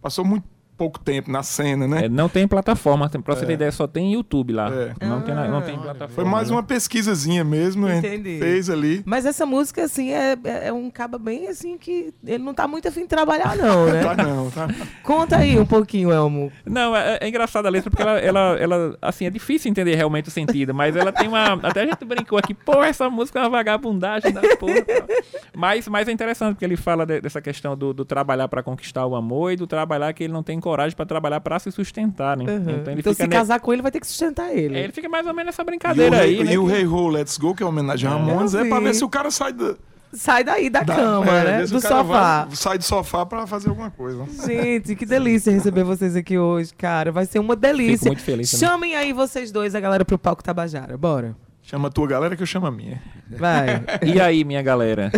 Passou muito pouco tempo na cena, né? É, não tem plataforma, tem, pra você ter ideia, só tem YouTube lá. É. Não, tem, na- não tem olha, plataforma. Foi mais uma pesquisazinha mesmo, Entendi. fez ali. Mas essa música, assim, é, é um caba bem assim que ele não tá muito afim de trabalhar, não, né? Tá não, tá? Conta aí um pouquinho, Elmo. Não, é, é engraçada a letra porque ela, ela, ela, assim, é difícil entender realmente o sentido, mas ela tem uma. Até a gente brincou aqui, pô, essa música é uma vagabundagem da porra. tal. Mas, mas é interessante porque ele fala de- dessa questão do, do trabalhar pra conquistar o amor e do trabalhar que ele não tem coragem pra trabalhar pra se sustentar, né? Uhum. Então ele Então, fica. se ne- casar com ele, vai ter que sustentar ele. é, ele fica mais ou menos nessa E o, brincadeira Hey- aí, né? e o que- Hey Ho, Let's Go, que é homenagem a Ramones, Eu é pra vi. ver se o cara sai da, Sai daí da, da- cama, é, né? Do sofá. vai- sai do sofá pra fazer alguma coisa. Gente, que delícia receber vocês aqui hoje, cara. Vai ser uma delícia. Fico muito feliz também. Chamem aí vocês dois, a galera, pro palco Tabajara. Bora. Chama a tua galera que eu chamo a minha. Vai. E aí, minha galera?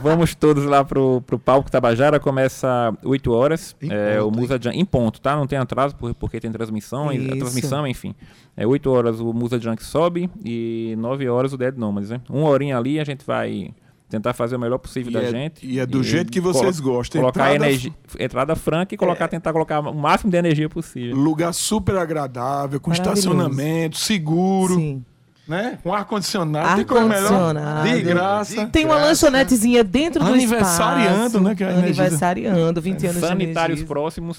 Vamos todos lá pro, pro palco Tabajara. Começa 8 horas. Em é, o ponto, Musa Junk, em ponto, tá? Não tem atraso por- porque tem transmissão. e- Isso. A transmissão, enfim. É 8 horas o Musa Junk sobe e 9 horas o Dead Nomads, né? Uma horinha ali a gente vai tentar fazer o melhor possível E da é- gente. e é do jeito que vocês gostam. Colocar Entrada- energia, entrada franca e É. colocar, tentar colocar o máximo de energia possível. Lugar super agradável, com estacionamento, seguro, Sim. Né? Com ar-condicionado. Tem coisa melhor. Ar-condicionado. De graça. Tem uma lanchonetezinha dentro do Aniversariando, espaço. né, que é. Aniversariando, 20 anos Sanitários de próximos.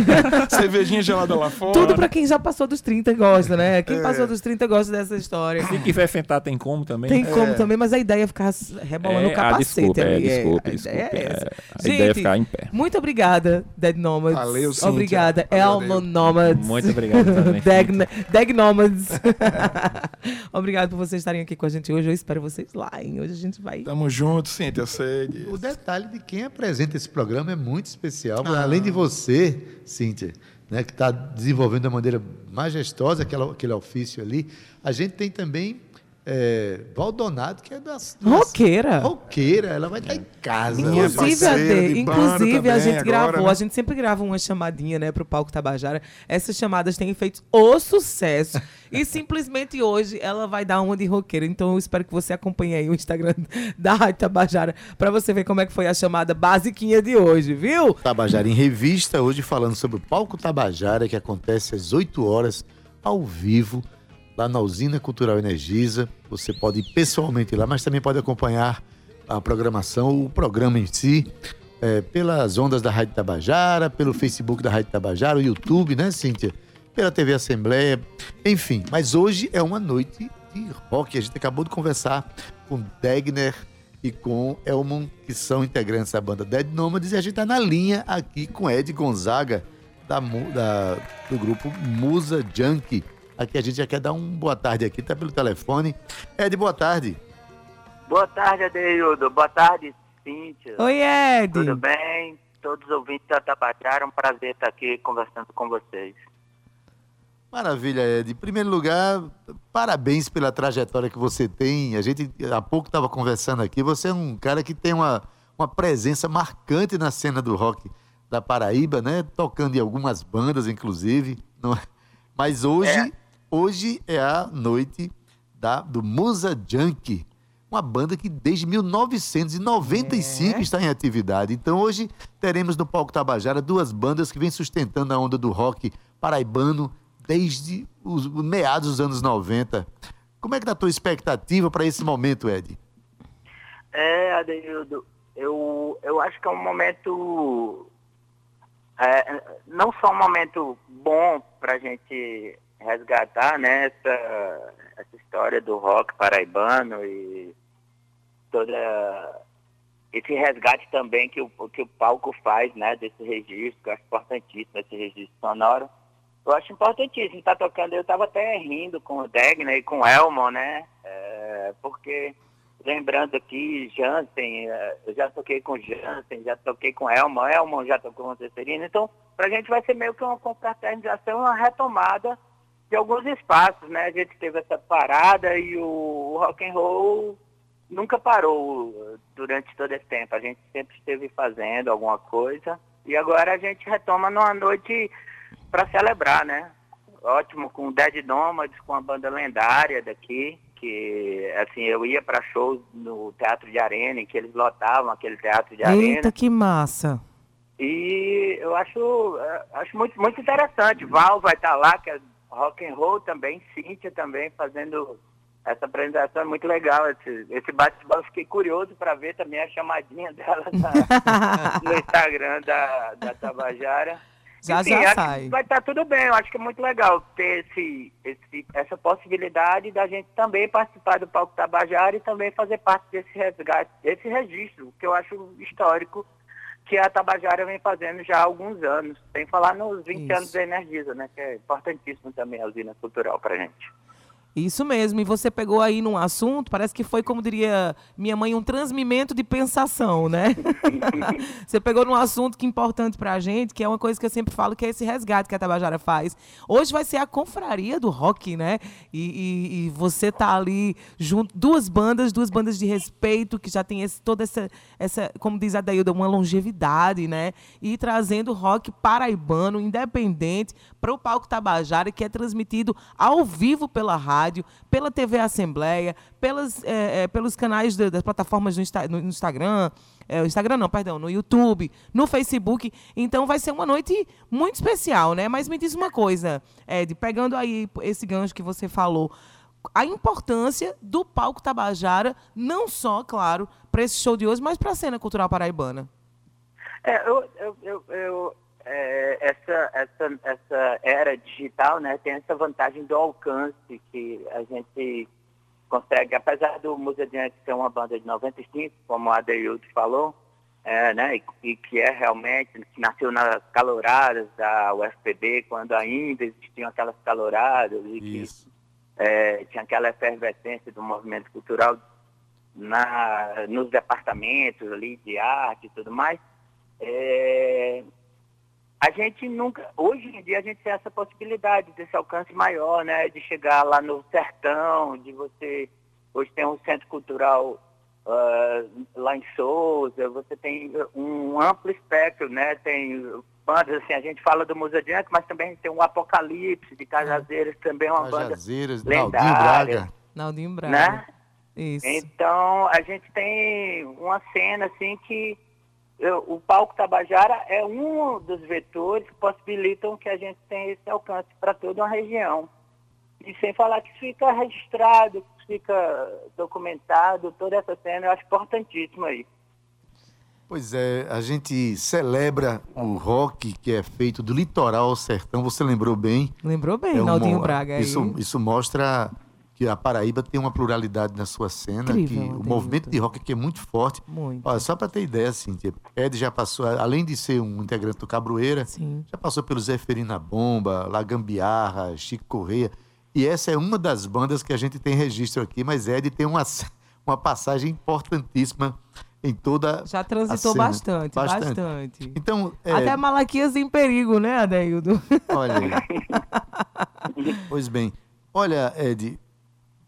Cervejinha gelada lá fora. Tudo pra quem já passou dos 30 gosta, né? É. Quem passou dos 30 gosta dessa história. Se quiser sentar, tem como também. Tem como também, mas a ideia é ficar rebolando É, o capacete ah, desculpa, é, ali. desculpa, a desculpa. ideia é é, essa. a ideia é ficar em pé. Muito obrigada, Dead Nomads. Valeu, Cíntia. Obrigada, Elmo. Nomads. Muito obrigado também, Deg Nomads. obrigado por vocês estarem aqui com a gente hoje. Eu espero vocês lá, hein? Hoje a gente vai. Tamo junto, sei disso. O detalhe de quem apresenta esse programa é muito especial. Ah. Além de você, Cíntia, né, que está desenvolvendo de maneira majestosa aquela, aquele ofício ali, a gente tem também é, Valdonato, que é das, Roqueira. roqueira. Ela vai estar em casa. Inclusive, Ade, inclusive a gente agora, gravou, né? a gente sempre grava uma chamadinha, né, pro palco Tabajara. Essas chamadas têm feito o sucesso. e simplesmente hoje ela vai dar uma de roqueira. Então eu espero que você acompanhe aí o Instagram da Rádio Tabajara pra você ver como é que foi a chamada basiquinha de hoje, viu? Tabajara em Revista, hoje falando sobre o Palco Tabajara, que acontece às 8 horas, ao vivo, lá na Usina Cultural Energisa. Você pode ir pessoalmente lá, mas também pode acompanhar a programação, o programa em si, é, pelas ondas da Rádio Tabajara, pelo Facebook da Rádio Tabajara, o YouTube, né, Cíntia? Pela TV Assembleia, enfim. Mas hoje é uma noite de rock. A gente acabou de conversar com Degner e com Elmon, que são integrantes da banda Dead Nomads, e a gente está na linha aqui com Ed Gonzaga, da, da- do grupo Musa Junkie. Aqui a gente já quer dar um boa tarde aqui, tá pelo telefone. Ed, boa tarde. Boa tarde, Adeildo. Boa tarde, Cíntia. Oi, Ed. Tudo bem? Todos os ouvintes da Tabajara, um prazer estar aqui conversando com vocês. Maravilha, Ed. Em primeiro lugar, parabéns pela trajetória que você tem. A gente há pouco estava conversando aqui. Você é um cara que tem uma, uma presença marcante na cena do rock da Paraíba, né? Tocando em algumas bandas, inclusive. não é? Mas hoje, hoje é a noite da, do Musa Junkie, uma banda que desde 1995 está em atividade. Então hoje teremos no Palco Tabajara duas bandas que vêm sustentando a onda do rock paraibano desde os meados dos anos 90. Como é que está a tua expectativa para esse momento, Ed? É, Adeildo, eu, eu acho que é um momento. é, não só um momento bom para a gente resgatar né, essa, essa história do rock paraibano e toda esse resgate também que o, que o palco faz né, desse registro, que eu acho importantíssimo, esse registro sonoro. Eu acho importantíssimo estar tocando. Eu estava até rindo com o Degner e com o Elmon, né? É, porque, lembrando aqui, Jansen, é, eu já toquei com Jansen, já toquei com Elmon, Elmon já tocou com Cecerino. Então, para a gente vai ser meio que uma confraternização, uma retomada de alguns espaços, né? A gente teve essa parada e o, rock and roll nunca parou durante todo esse tempo. A gente sempre esteve fazendo alguma coisa e agora a gente retoma numa noite para celebrar, né? Ótimo com o Dead Nomads, com a banda lendária daqui, que assim eu ia para shows no Teatro de Arena, em que eles lotavam aquele Teatro de Arena. Eita, que massa. E eu acho, eh, acho muito, muito interessante. Val vai estar lá, que é rock and roll também, Cíntia também fazendo essa apresentação é muito legal. Esse, esse bate-bola, fiquei curioso para ver também a chamadinha dela na- no Instagram da, da Tabajara. Já, Enfim, já sai. Vai estar tudo bem, eu acho que é muito legal ter esse, esse, essa possibilidade da gente também participar do Palco Tabajara e também fazer parte desse resgate, desse registro, que eu acho histórico, que a Tabajara vem fazendo já há alguns anos, sem falar nos 20 Isso. anos da Energisa, né, que é importantíssimo também a usina cultural para gente. Isso mesmo, e você pegou aí num assunto, parece que foi, como diria minha mãe, um transmimento de pensação, né? você pegou num assunto que é importante pra gente, que é uma coisa que eu sempre falo, que é esse resgate que a Tabajara faz. Hoje vai ser a confraria do rock, né? E, e- e você tá ali junto, duas bandas, duas bandas de respeito, que já tem esse, toda essa, essa, como diz a Dailda, uma longevidade, né? E trazendo rock paraibano, independente, para o Palco Tabajara, que é transmitido ao vivo pela rádio, pela TV Assembleia, pelas, eh, pelos canais da- das plataformas Insta- no Instagram, o Instagram não, perdão, no YouTube, no Facebook. Então vai ser uma noite muito especial, né? Mas me diz uma coisa, Ed, pegando aí esse gancho que você falou, a importância do Palco Tabajara, não só, claro, para esse show de hoje, mas para a cena cultural paraibana. É, eu, eu, eu, eu, é, essa, essa, essa era digital, né, tem essa vantagem do alcance que a gente consegue, apesar do Museu de Antes ser uma banda de 95, como a Adeildo falou, é, né, e, e que é realmente, que nasceu nas caloradas da UFPB, quando ainda existiam aquelas caloradas e que é, tinha aquela efervescência do movimento cultural na, nos departamentos ali de arte e tudo mais. É, a gente nunca, hoje em dia a gente tem essa possibilidade desse alcance maior, né, de chegar lá no sertão, de você, hoje tem um centro cultural ah, lá em Souza, você tem um amplo espectro, né, tem bandas assim, a gente fala do Museu Adiante, mas também tem um Apocalipse de Cajazeiras, também é uma banda Cajazeiras, Naldinho lendária, Braga. Naldinho Braga. né? Isso. Então, a gente tem uma cena assim que o palco Tabajara é um dos vetores que possibilitam que a gente tenha esse alcance para toda uma região. E sem falar que fica registrado, que fica documentado, toda essa cena eu acho importantíssima aí. Pois é, a gente celebra o rock que é feito do litoral ao sertão, você lembrou bem. Lembrou bem, É Naldinho Braga. aí. Isso, isso mostra que a Paraíba tem uma pluralidade na sua cena, Incrível, que o movimento de rock aqui é muito forte. Muito. Olha, só para ter ideia, Cíntia, Ed já passou, além de ser um integrante do Cabroeira, já passou pelo Zé Ferina Bomba, La Gambiarra, Chico Correia. E essa é uma das bandas que a gente tem registro aqui, mas Ed tem uma, uma passagem importantíssima em toda Já transitou cena. bastante, bastante. Então, é, Até Malaquias em perigo, né, Adeildo? Olha pois bem. Olha, Ed,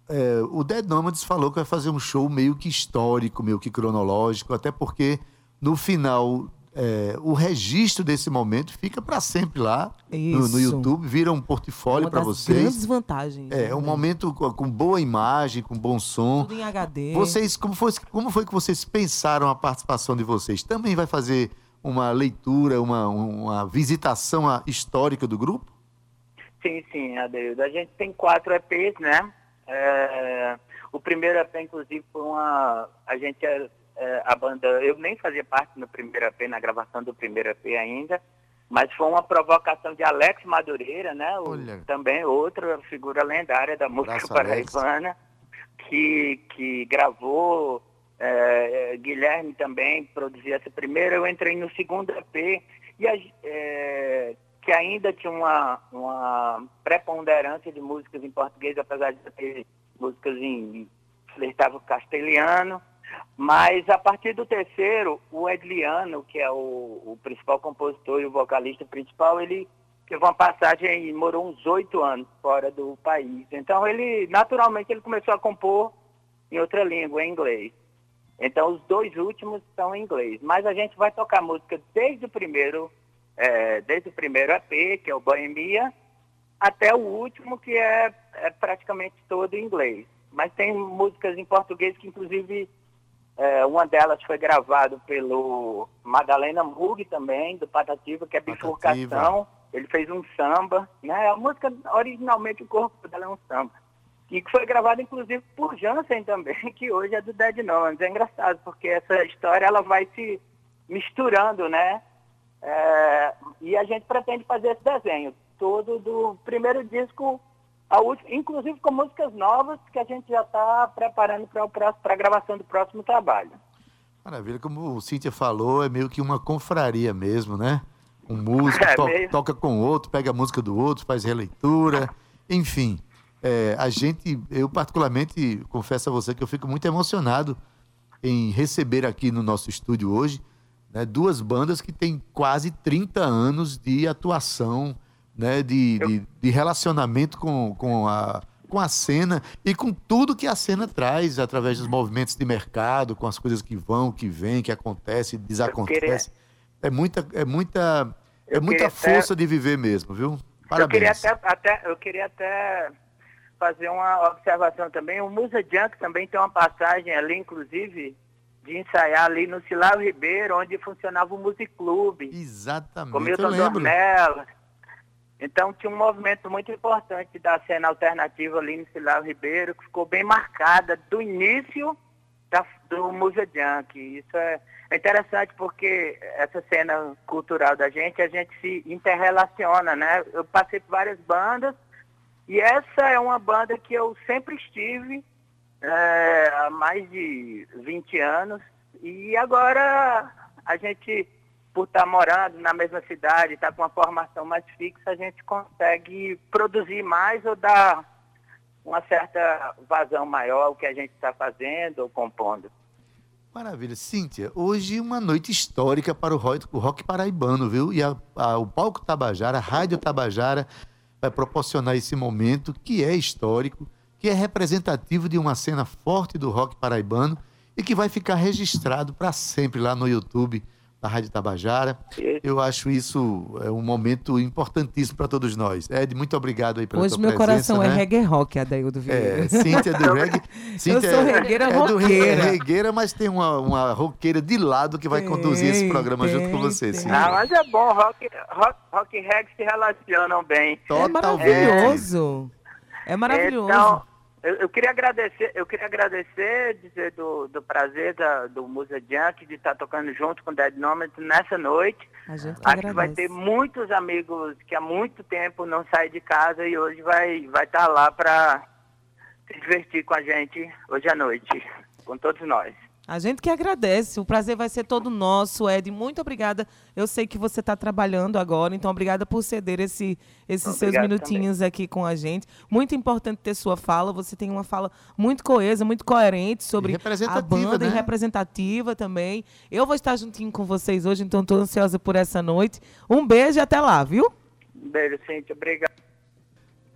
é, o Dead Nomads falou que vai fazer um show meio que histórico, meio que cronológico, até porque no final é, o registro desse momento fica para sempre lá no, no. YouTube, vira um portfólio para vocês. grandes vantagens. É, um momento com, com boa imagem, com bom som. Tudo em HD. Vocês, como foi, como foi que vocês pensaram a participação de vocês? Também vai fazer uma leitura, uma, uma visitação histórica do grupo? Sim, sim, Adeildo. A gente tem quatro EPs, né? É, o primeiro EP, inclusive, foi uma. A gente, é, é, a banda. Eu nem fazia parte no primeiro EP, na gravação do primeiro EP ainda, mas foi uma provocação de Alex Madureira, né? O- também outra figura lendária da música Alex. paraibana, que, que gravou. é, é, Guilherme também produziu essa primeira. Eu entrei no segundo EP e a, é, que ainda tinha uma, uma preponderância de músicas em português, apesar de ter músicas em flertava castelhano. Mas a partir do terceiro, o Edliano, que é o, o principal compositor e o vocalista principal, ele teve uma passagem e morou uns oito anos fora do país. Então ele, naturalmente, ele começou a compor em outra língua, em inglês. Então os dois últimos são em inglês. Mas a gente vai tocar música desde o primeiro, é, desde o primeiro EP, que é o Bohemia, até o último, que é, é praticamente todo em inglês. Mas tem músicas em português que, inclusive, é, uma delas foi gravada pelo Madalena Mug também, do Patativa, que é Bifurcação. Ele fez um samba, né? A música, originalmente, o corpo dela é um samba. E que foi gravada, inclusive, por Jansen também, que hoje é do Dead Nomads. É engraçado, porque essa história, ela vai se misturando, né? É, e a gente pretende fazer esse desenho todo do primeiro disco ao último, inclusive com músicas novas que a gente já está preparando para a gravação do próximo trabalho. Maravilha, como o Cíntia falou, é meio que uma confraria mesmo, né? Um músico É, to- meio- toca com outro, pega a música do outro, faz releitura, enfim. é, a gente, eu particularmente confesso a você que eu fico muito emocionado em receber aqui no nosso estúdio hoje né, duas bandas que têm quase 30 anos de atuação, né, de, de, de relacionamento com, com, a, com a cena e com tudo que a cena traz através dos movimentos de mercado, com as coisas que vão, que vêm, que acontecem, desacontecem. É muita, é muita, é Eu muita queria até- força de viver mesmo, viu? Eu queria Parabéns. até, até- eu queria até fazer uma observação também. O Musa Junk também tem uma passagem ali, inclusive, de ensaiar ali no Silávio Ribeiro, onde funcionava o Music Club. Exatamente. Com Milton. Dornelas. Então tinha um movimento muito importante da cena alternativa ali no Silávio Ribeiro, que ficou bem marcada do início da- do Musa Junk. Isso é, é interessante porque essa cena cultural da gente, a gente se interrelaciona, né? Eu passei por várias bandas e essa é uma banda que eu sempre estive é, há mais de 20 anos. E agora a gente, por estar morando na mesma cidade, estar com uma formação mais fixa, a gente consegue produzir mais ou dar uma certa vazão maior ao que a gente está fazendo ou compondo. Maravilha. Cíntia, hoje uma noite histórica para o rock, o rock paraibano, viu? E a- a- o Palco Tabajara, a Rádio Tabajara, vai proporcionar esse momento que é histórico, que é representativo de uma cena forte do rock paraibano e que vai ficar registrado para sempre lá no YouTube da Rádio Tabajara. Eu acho isso é um momento importantíssimo para todos nós. Ed, muito obrigado aí pela Hoje tua meu presença, coração é né? reggae rock, Adaildo Vieira. É, Cíntia do reggae. Cíntia sou é- regueira é roqueira. é regueira, mas tem uma, uma roqueira de lado que vai conduzir esse Tem, programa junto com tem, você, tem. Cíntia. Ah, mas é bom, rock, rock, rock e reggae se relacionam bem. É maravilhoso. É maravilhoso. Então, eu, eu queria agradecer, eu queria agradecer, dizer do, do prazer da, do Musa Junk de estar tocando junto com o Dead Nomad nessa noite. A gente Acho que vai agradece. ter muitos amigos que há muito tempo não saem de casa e hoje vai vai estar lá para se divertir com a gente hoje à noite, com todos nós. A gente que agradece. O prazer vai ser todo nosso, Ed. Muito obrigada. Eu sei que você está trabalhando agora, então obrigada por ceder esse, esses seus Obrigado minutinhos aqui com a gente. Muito importante ter sua fala. Você tem uma fala muito coesa, muito coerente sobre a representativa, banda e né? representativa também. Eu vou estar juntinho com vocês hoje, então estou ansiosa por essa noite. Um beijo e até lá, viu? Um beijo, Cíntia. Obrigado.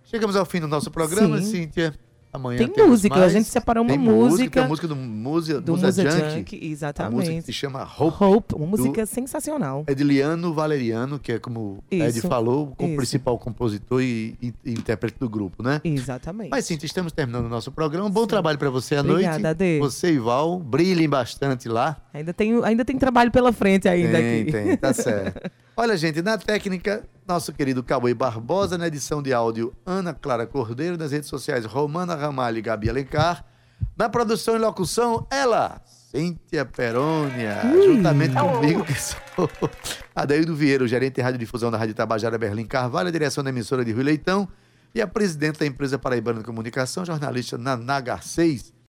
Chegamos ao fim do nosso programa, Sim. Cíntia. Amanhã Tem música, mais. a gente separou uma Tem música a música do Musa, do Musa Musa Junk. Junk, A exatamente. música que se chama Hope. Hope, uma música sensacional. Ediliano Valeriano, que é como o Ed Isso, falou, o isso. principal compositor e, e- e intérprete do grupo, né? Exatamente. Mas, Cíntia, estamos terminando o nosso programa. Bom trabalho para você à Obrigada, noite. Ade. Você e Val, brilhem bastante lá. Ainda tem, ainda tem trabalho pela frente ainda Tem, aqui. tem, tá certo. Olha, gente, na técnica, nosso querido Cauê Barbosa, na edição de áudio, Ana Clara Cordeiro, nas redes sociais, Romana Ramalho e Gabi Alencar. Na produção e locução, ela, Cíntia Perônia, juntamente comigo, que sou Adaildo Vieira, o gerente de radiodifusão da Rádio Tabajara Berlim Carvalho, a direção da emissora de Rui Leitão e a presidente da empresa Paraibana de Comunicação, jornalista na Nagar 6,